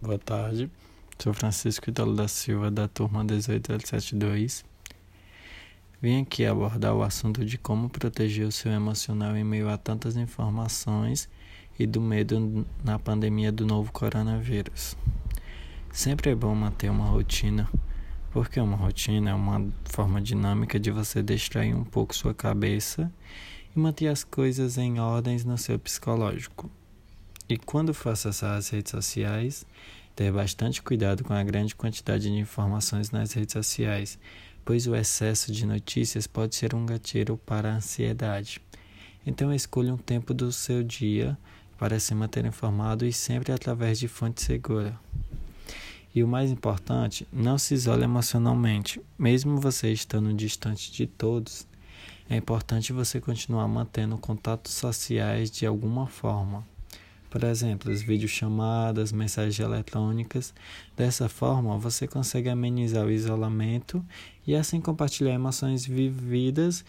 Boa tarde, sou Francisco Italo da Silva, da turma 18072. Vim aqui abordar o assunto de como proteger o seu emocional em meio a tantas informações e do medo na pandemia do novo coronavírus. Sempre é bom manter uma rotina, porque uma rotina é uma forma dinâmica de você distrair um pouco sua cabeça e manter as coisas em ordens no seu psicológico. E quando for acessar as redes sociais, ter bastante cuidado com a grande quantidade de informações nas redes sociais, pois o excesso de notícias pode ser um gatilho para a ansiedade. Então escolha um tempo do seu dia para se manter informado e sempre através de fonte segura. E o mais importante, não se isole emocionalmente. Mesmo você estando distante de todos, é importante você continuar mantendo contatos sociais de alguma forma. Por exemplo, as videochamadas, mensagens eletrônicas. Dessa forma, você consegue amenizar o isolamento e assim compartilhar emoções vividas